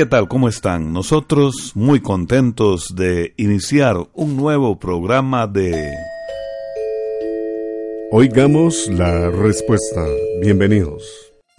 ¿Qué tal? ¿Cómo están? Nosotros muy contentos de iniciar un nuevo programa de... Oigamos la respuesta. Bienvenidos.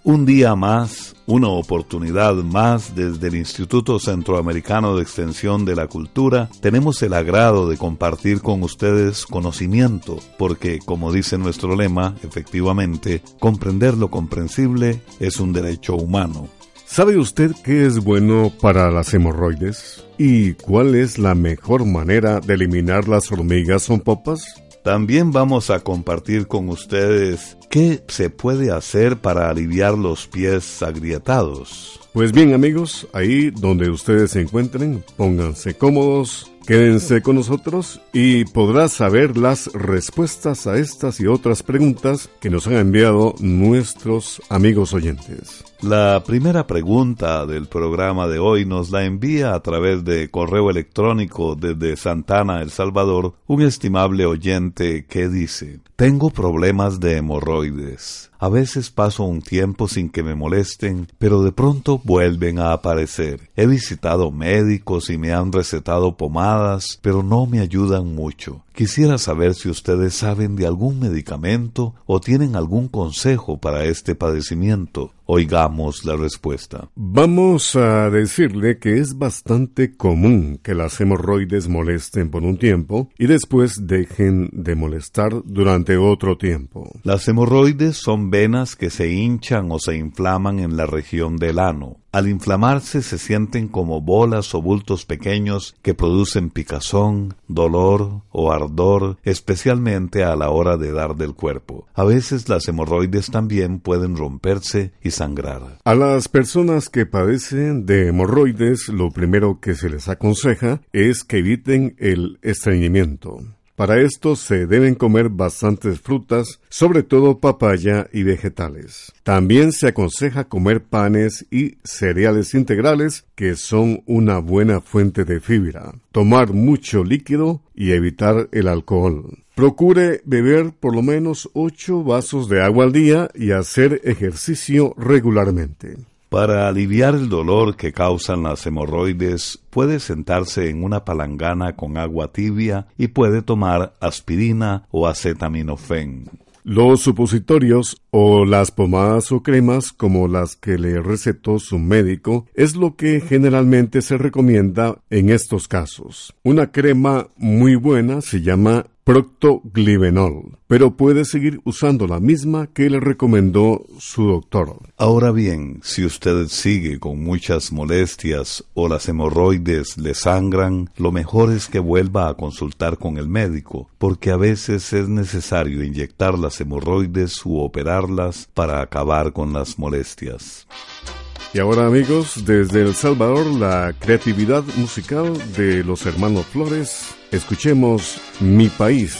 Un día más, una oportunidad más desde el Instituto Centroamericano de Extensión de la Cultura, tenemos el agrado de compartir con ustedes conocimiento, porque como dice nuestro lema, efectivamente, comprender lo comprensible es un derecho humano. ¿Sabe usted qué es bueno para las hemorroides? ¿Y cuál es la mejor manera de eliminar las hormigas son popas? También vamos a compartir con ustedes qué se puede hacer para aliviar los pies agrietados. Pues bien amigos, ahí donde ustedes se encuentren, pónganse cómodos, Quédense con nosotros y podrás saber las respuestas a estas y otras preguntas que nos han enviado nuestros amigos oyentes. La primera pregunta del programa de hoy nos la envía a través de correo electrónico desde Santana, El Salvador, un estimable oyente que dice, tengo problemas de hemorroides. A veces paso un tiempo sin que me molesten, pero de pronto vuelven a aparecer. He visitado médicos y me han recetado pomadas, pero no me ayudan mucho. Quisiera saber si ustedes saben de algún medicamento o tienen algún consejo para este padecimiento. Oigamos la respuesta. Vamos a decirle que es bastante común que las hemorroides molesten por un tiempo y después dejen de molestar durante otro tiempo. Las hemorroides son venas que se hinchan o se inflaman en la región del ano. Al inflamarse se sienten como bolas o bultos pequeños que producen picazón, dolor o ardor, especialmente a la hora de dar del cuerpo. A veces las hemorroides también pueden romperse y sangrar. A las personas que padecen de hemorroides, lo primero que se les aconseja es que eviten el estreñimiento. Para esto se deben comer bastantes frutas, sobre todo papaya y vegetales. También se aconseja comer panes y cereales integrales que son una buena fuente de fibra. Tomar mucho líquido y evitar el alcohol. Procure beber por lo menos 8 vasos de agua al día y hacer ejercicio regularmente. Para aliviar el dolor que causan las hemorroides, puede sentarse en una palangana con agua tibia y puede tomar aspirina o acetaminofén. Los supositorios o las pomadas o cremas como las que le recetó su médico es lo que generalmente se recomienda en estos casos. Una crema muy buena se llama proctoglivenol, pero puede seguir usando la misma que le recomendó su doctor. Ahora bien, si usted sigue con muchas molestias o las hemorroides le sangran, lo mejor es que vuelva a consultar con el médico, porque a veces es necesario inyectar las hemorroides u operarlas para acabar con las molestias. Y ahora amigos, desde El Salvador, la creatividad musical de los hermanos Flores, escuchemos Mi País.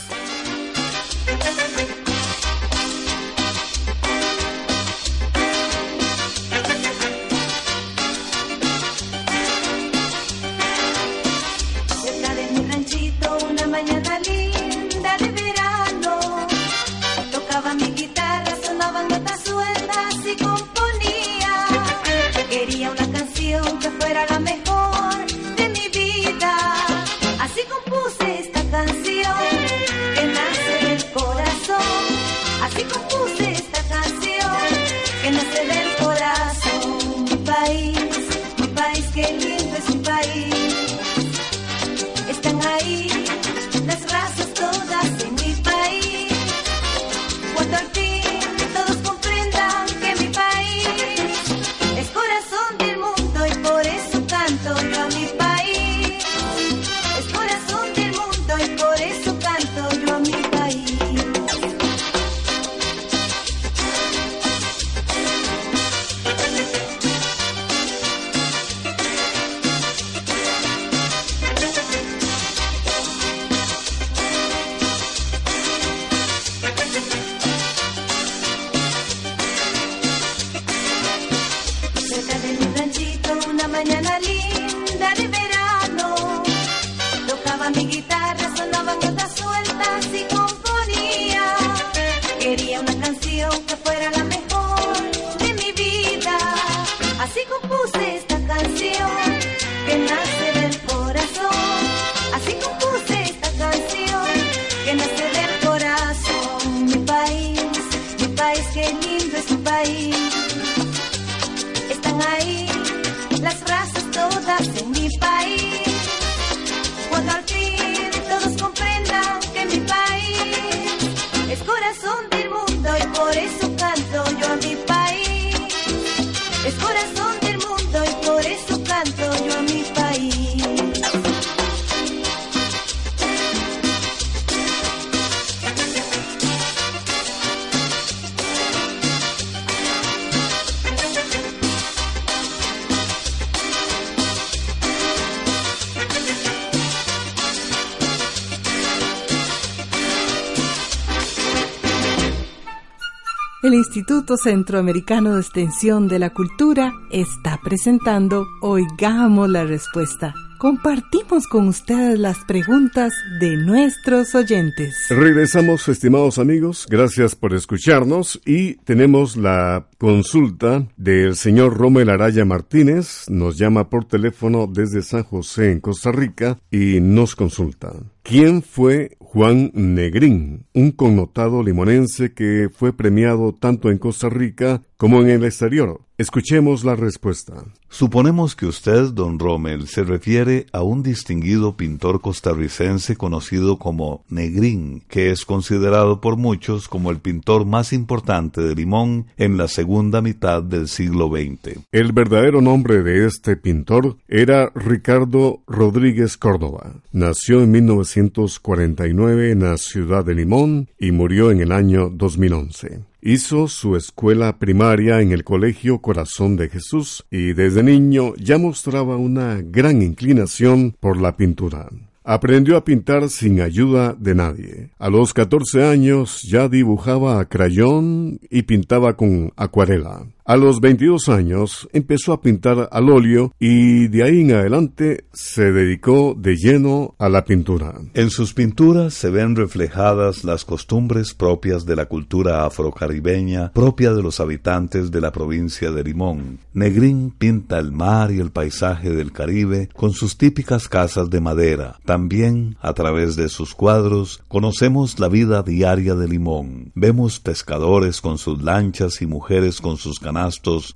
Canción que El Instituto Centroamericano de Extensión de la Cultura está presentando Oigamos la Respuesta. Compartimos con ustedes las preguntas de nuestros oyentes. Regresamos, estimados amigos, gracias por escucharnos y tenemos la consulta del señor Romel Araya Martínez, nos llama por teléfono desde San José en Costa Rica y nos consulta. ¿Quién fue Juan Negrín, un connotado limonense que fue premiado tanto en Costa Rica como en el exterior? Escuchemos la respuesta. Suponemos que usted, don Rommel, se refiere a un distinguido pintor costarricense conocido como Negrín, que es considerado por muchos como el pintor más importante de Limón en la segunda mitad del siglo XX. El verdadero nombre de este pintor era Ricardo Rodríguez Córdoba. Nació en 1949 en la ciudad de Limón y murió en el año 2011. Hizo su escuela primaria en el Colegio Corazón de Jesús y desde niño ya mostraba una gran inclinación por la pintura. Aprendió a pintar sin ayuda de nadie. A los 14 años ya dibujaba a crayón y pintaba con acuarela. A los 22 años empezó a pintar al óleo y de ahí en adelante se dedicó de lleno a la pintura. En sus pinturas se ven reflejadas las costumbres propias de la cultura afrocaribeña, propia de los habitantes de la provincia de Limón. Negrín pinta el mar y el paisaje del Caribe con sus típicas casas de madera. También, a través de sus cuadros, conocemos la vida diaria de Limón. Vemos pescadores con sus lanchas y mujeres con sus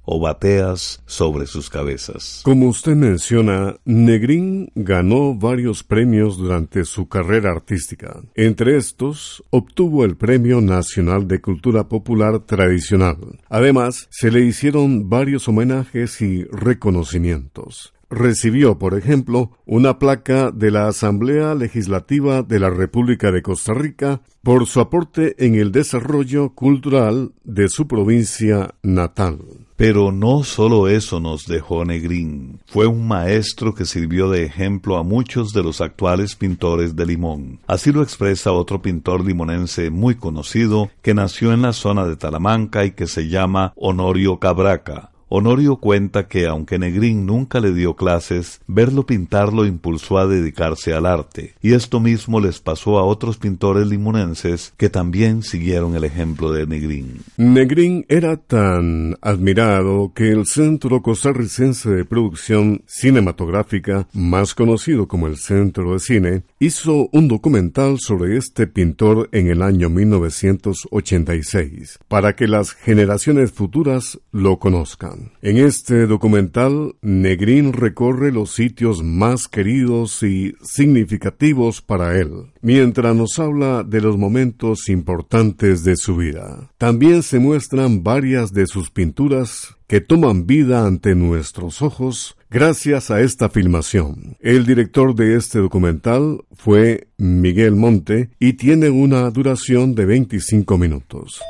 o bateas sobre sus cabezas. Como usted menciona, Negrín ganó varios premios durante su carrera artística. Entre estos, obtuvo el Premio Nacional de Cultura Popular Tradicional. Además, se le hicieron varios homenajes y reconocimientos. Recibió, por ejemplo, una placa de la Asamblea Legislativa de la República de Costa Rica por su aporte en el desarrollo cultural de su provincia natal. Pero no solo eso nos dejó Negrín. Fue un maestro que sirvió de ejemplo a muchos de los actuales pintores de Limón. Así lo expresa otro pintor limonense muy conocido que nació en la zona de Talamanca y que se llama Honorio Cabraca. Honorio cuenta que aunque Negrín nunca le dio clases, verlo pintar lo impulsó a dedicarse al arte, y esto mismo les pasó a otros pintores limonenses que también siguieron el ejemplo de Negrín. Negrín era tan admirado que el Centro Costarricense de Producción Cinematográfica, más conocido como el Centro de Cine, hizo un documental sobre este pintor en el año 1986, para que las generaciones futuras lo conozcan. En este documental, Negrín recorre los sitios más queridos y significativos para él, mientras nos habla de los momentos importantes de su vida. También se muestran varias de sus pinturas que toman vida ante nuestros ojos gracias a esta filmación. El director de este documental fue Miguel Monte y tiene una duración de 25 minutos.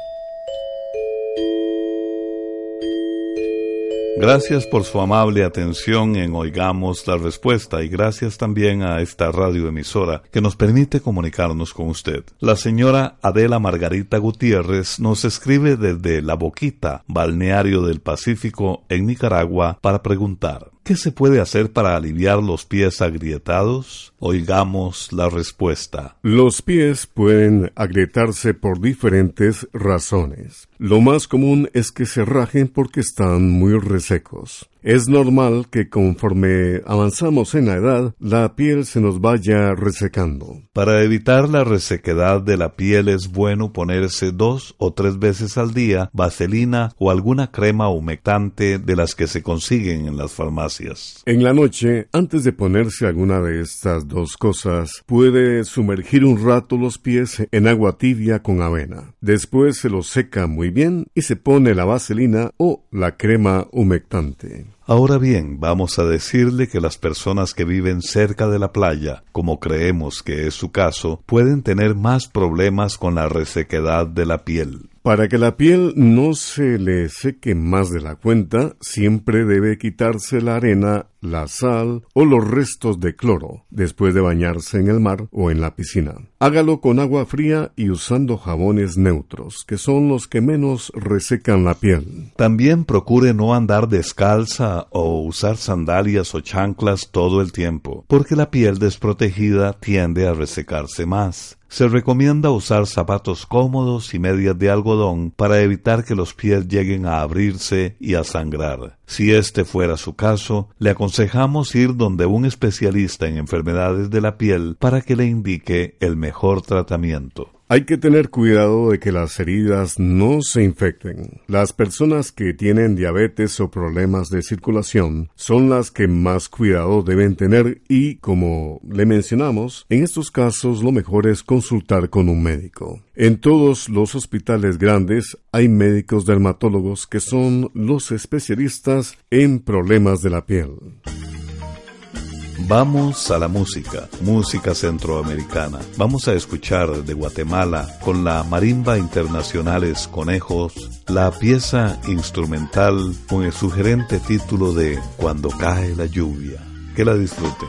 Gracias por su amable atención en Oigamos la Respuesta y gracias también a esta radioemisora que nos permite comunicarnos con usted. La señora Adela Margarita Gutiérrez nos escribe desde La Boquita, balneario del Pacífico, en Nicaragua, para preguntar. ¿Qué se puede hacer para aliviar los pies agrietados? Oigamos la respuesta. Los pies pueden agrietarse por diferentes razones. Lo más común es que se rajen porque están muy resecos. Es normal que conforme avanzamos en la edad, la piel se nos vaya resecando. Para evitar la resequedad de la piel es bueno ponerse dos o tres veces al día vaselina o alguna crema humectante de las que se consiguen en las farmacias. En la noche, antes de ponerse alguna de estas dos cosas, puede sumergir un rato los pies en agua tibia con avena. Después se los seca muy bien y se pone la vaselina o la crema humectante. Ahora bien, vamos a decirle que las personas que viven cerca de la playa, como creemos que es su caso, pueden tener más problemas con la resequedad de la piel. Para que la piel no se le seque más de la cuenta, siempre debe quitarse la arena, la sal o los restos de cloro después de bañarse en el mar o en la piscina. Hágalo con agua fría y usando jabones neutros, que son los que menos resecan la piel. También procure no andar descalza o usar sandalias o chanclas todo el tiempo, porque la piel desprotegida tiende a resecarse más. Se recomienda usar zapatos cómodos y medias de algodón para evitar que los pies lleguen a abrirse y a sangrar. Si este fuera su caso, le aconsejamos ir donde un especialista en enfermedades de la piel para que le indique el mejor tratamiento. Hay que tener cuidado de que las heridas no se infecten. Las personas que tienen diabetes o problemas de circulación son las que más cuidado deben tener y, como le mencionamos, en estos casos lo mejor es consultar con un médico. En todos los hospitales grandes hay médicos dermatólogos que son los especialistas en problemas de la piel. Vamos a la música, música centroamericana. Vamos a escuchar de Guatemala con la Marimba Internacionales Conejos la pieza instrumental con el sugerente título de Cuando cae la lluvia. Que la disfruten.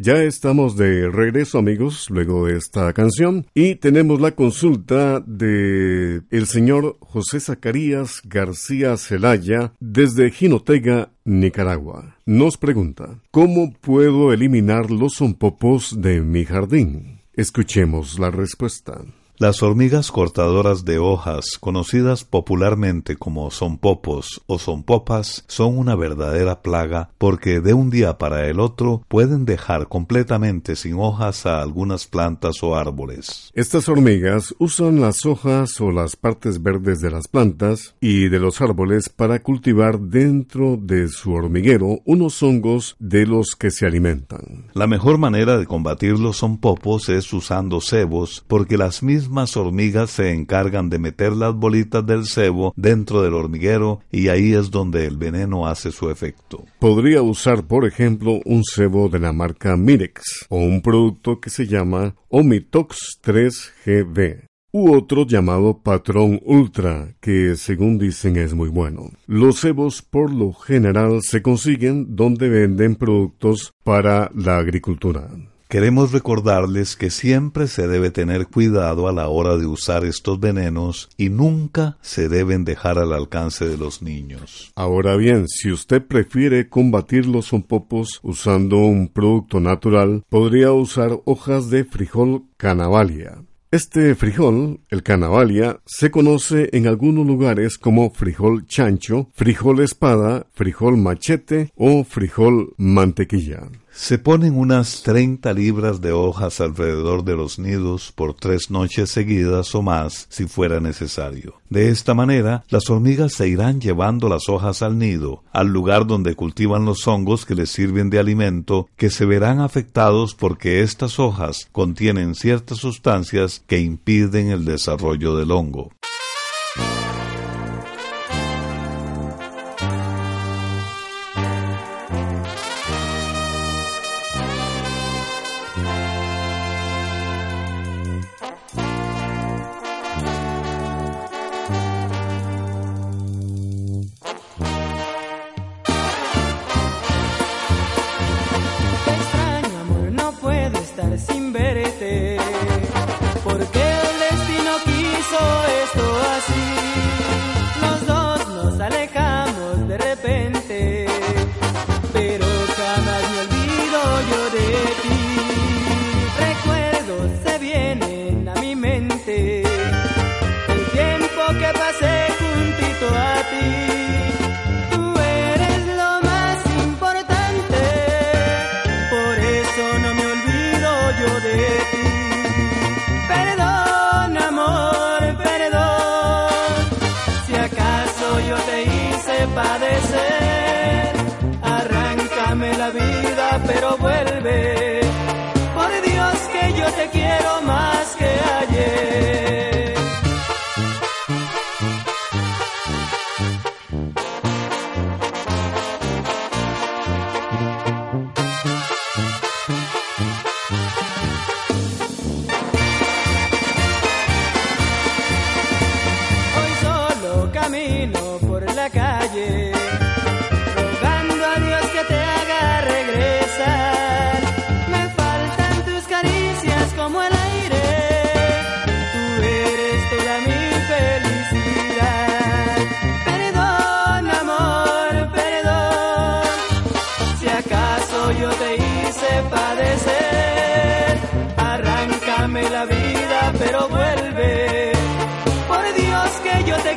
Ya estamos de regreso amigos luego de esta canción y tenemos la consulta de el señor José Zacarías García Celaya desde Jinotega, Nicaragua. Nos pregunta, ¿cómo puedo eliminar los zompopos de mi jardín? Escuchemos la respuesta. Las hormigas cortadoras de hojas, conocidas popularmente como sonpopos o sonpopas, son una verdadera plaga porque de un día para el otro pueden dejar completamente sin hojas a algunas plantas o árboles. Estas hormigas usan las hojas o las partes verdes de las plantas y de los árboles para cultivar dentro de su hormiguero unos hongos de los que se alimentan. La mejor manera de combatir los sonpopos es usando cebos porque las mismas más hormigas se encargan de meter las bolitas del cebo dentro del hormiguero y ahí es donde el veneno hace su efecto. Podría usar, por ejemplo, un cebo de la marca Mirex o un producto que se llama Omitox 3GB u otro llamado Patrón Ultra, que según dicen es muy bueno. Los cebos por lo general se consiguen donde venden productos para la agricultura. Queremos recordarles que siempre se debe tener cuidado a la hora de usar estos venenos y nunca se deben dejar al alcance de los niños. Ahora bien, si usted prefiere combatir los zompopos usando un producto natural, podría usar hojas de frijol canavalia. Este frijol, el canavalia, se conoce en algunos lugares como frijol chancho, frijol espada, frijol machete o frijol mantequilla. Se ponen unas 30 libras de hojas alrededor de los nidos por tres noches seguidas o más si fuera necesario. De esta manera, las hormigas se irán llevando las hojas al nido, al lugar donde cultivan los hongos que les sirven de alimento, que se verán afectados porque estas hojas contienen ciertas sustancias que impiden el desarrollo del hongo. padecer. Arráncame la vida, pero vuelve. Por Dios que yo te quiero más.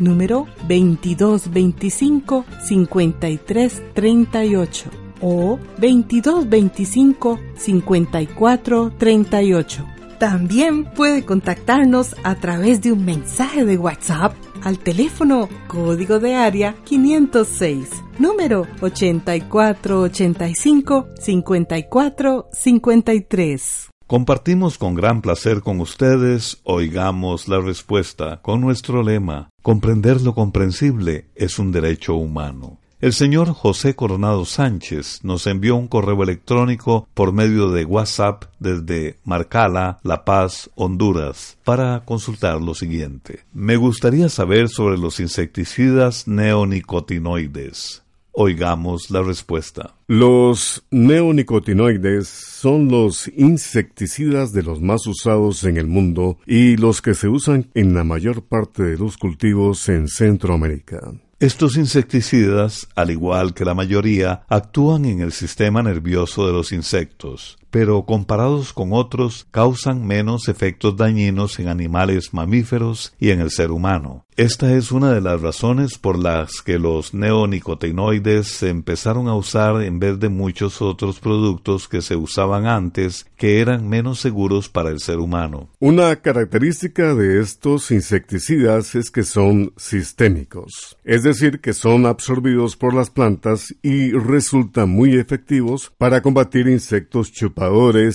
número 2225-5338 o 2225-5438. También puede contactarnos a través de un mensaje de WhatsApp al teléfono código de área 506, número 8485-5453. Compartimos con gran placer con ustedes, oigamos la respuesta con nuestro lema, comprender lo comprensible es un derecho humano. El señor José Coronado Sánchez nos envió un correo electrónico por medio de WhatsApp desde Marcala, La Paz, Honduras, para consultar lo siguiente. Me gustaría saber sobre los insecticidas neonicotinoides. Oigamos la respuesta. Los neonicotinoides son los insecticidas de los más usados en el mundo y los que se usan en la mayor parte de los cultivos en Centroamérica. Estos insecticidas, al igual que la mayoría, actúan en el sistema nervioso de los insectos, pero comparados con otros causan menos efectos dañinos en animales mamíferos y en el ser humano. Esta es una de las razones por las que los neonicotinoides se empezaron a usar en vez de muchos otros productos que se usaban antes que eran menos seguros para el ser humano. Una característica de estos insecticidas es que son sistémicos, es decir, que son absorbidos por las plantas y resultan muy efectivos para combatir insectos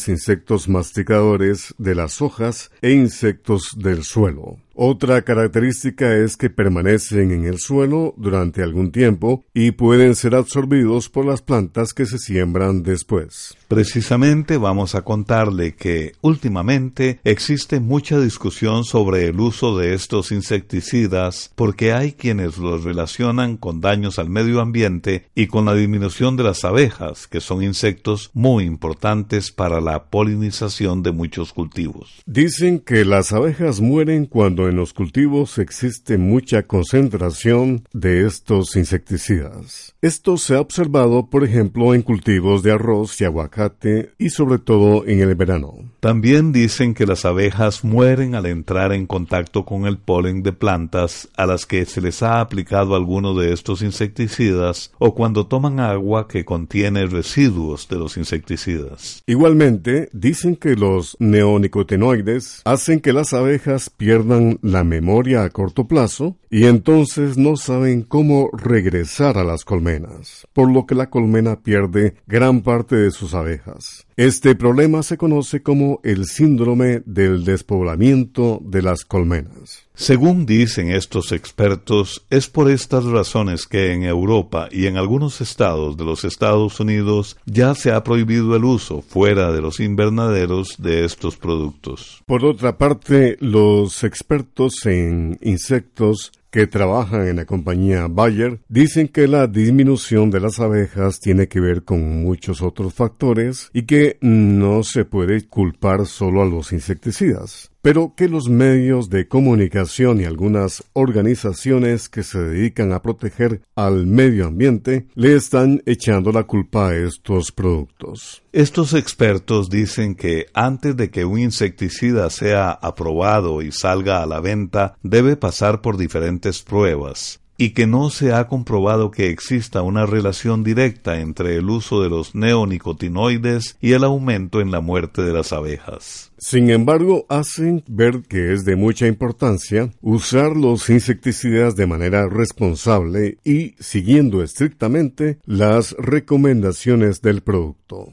insectos masticadores de las hojas e insectos del suelo. Otra característica es que permanecen en el suelo durante algún tiempo y pueden ser absorbidos por las plantas que se siembran después. Precisamente vamos a contarle que últimamente existe mucha discusión sobre el uso de estos insecticidas porque hay quienes los relacionan con daños al medio ambiente y con la disminución de las abejas, que son insectos muy importantes para la polinización de muchos cultivos. Dicen que las abejas mueren cuando en los cultivos existe mucha concentración de estos insecticidas. Esto se ha observado, por ejemplo, en cultivos de arroz y aguacate y sobre todo en el verano. También dicen que las abejas mueren al entrar en contacto con el polen de plantas a las que se les ha aplicado alguno de estos insecticidas o cuando toman agua que contiene residuos de los insecticidas. Igualmente, dicen que los neonicotinoides hacen que las abejas pierdan la memoria a corto plazo y entonces no saben cómo regresar a las colmenas, por lo que la colmena pierde gran parte de sus abejas. Este problema se conoce como el síndrome del despoblamiento de las colmenas. Según dicen estos expertos, es por estas razones que en Europa y en algunos estados de los Estados Unidos ya se ha prohibido el uso fuera de los invernaderos de estos productos. Por otra parte, los expertos en insectos que trabajan en la compañía Bayer dicen que la disminución de las abejas tiene que ver con muchos otros factores y que no se puede culpar solo a los insecticidas pero que los medios de comunicación y algunas organizaciones que se dedican a proteger al medio ambiente le están echando la culpa a estos productos. Estos expertos dicen que antes de que un insecticida sea aprobado y salga a la venta, debe pasar por diferentes pruebas y que no se ha comprobado que exista una relación directa entre el uso de los neonicotinoides y el aumento en la muerte de las abejas. Sin embargo, hacen ver que es de mucha importancia usar los insecticidas de manera responsable y siguiendo estrictamente las recomendaciones del producto.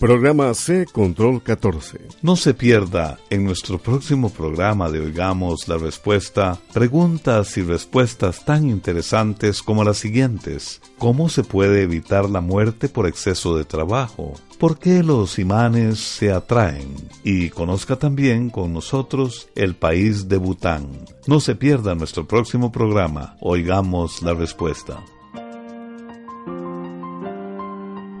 Programa C Control 14. No se pierda en nuestro próximo programa de Oigamos la Respuesta preguntas y respuestas tan interesantes como las siguientes. ¿Cómo se puede evitar la muerte por exceso de trabajo? ¿Por qué los imanes se atraen? Y conozca también con nosotros el país de Bután. No se pierda nuestro próximo programa. Oigamos la Respuesta.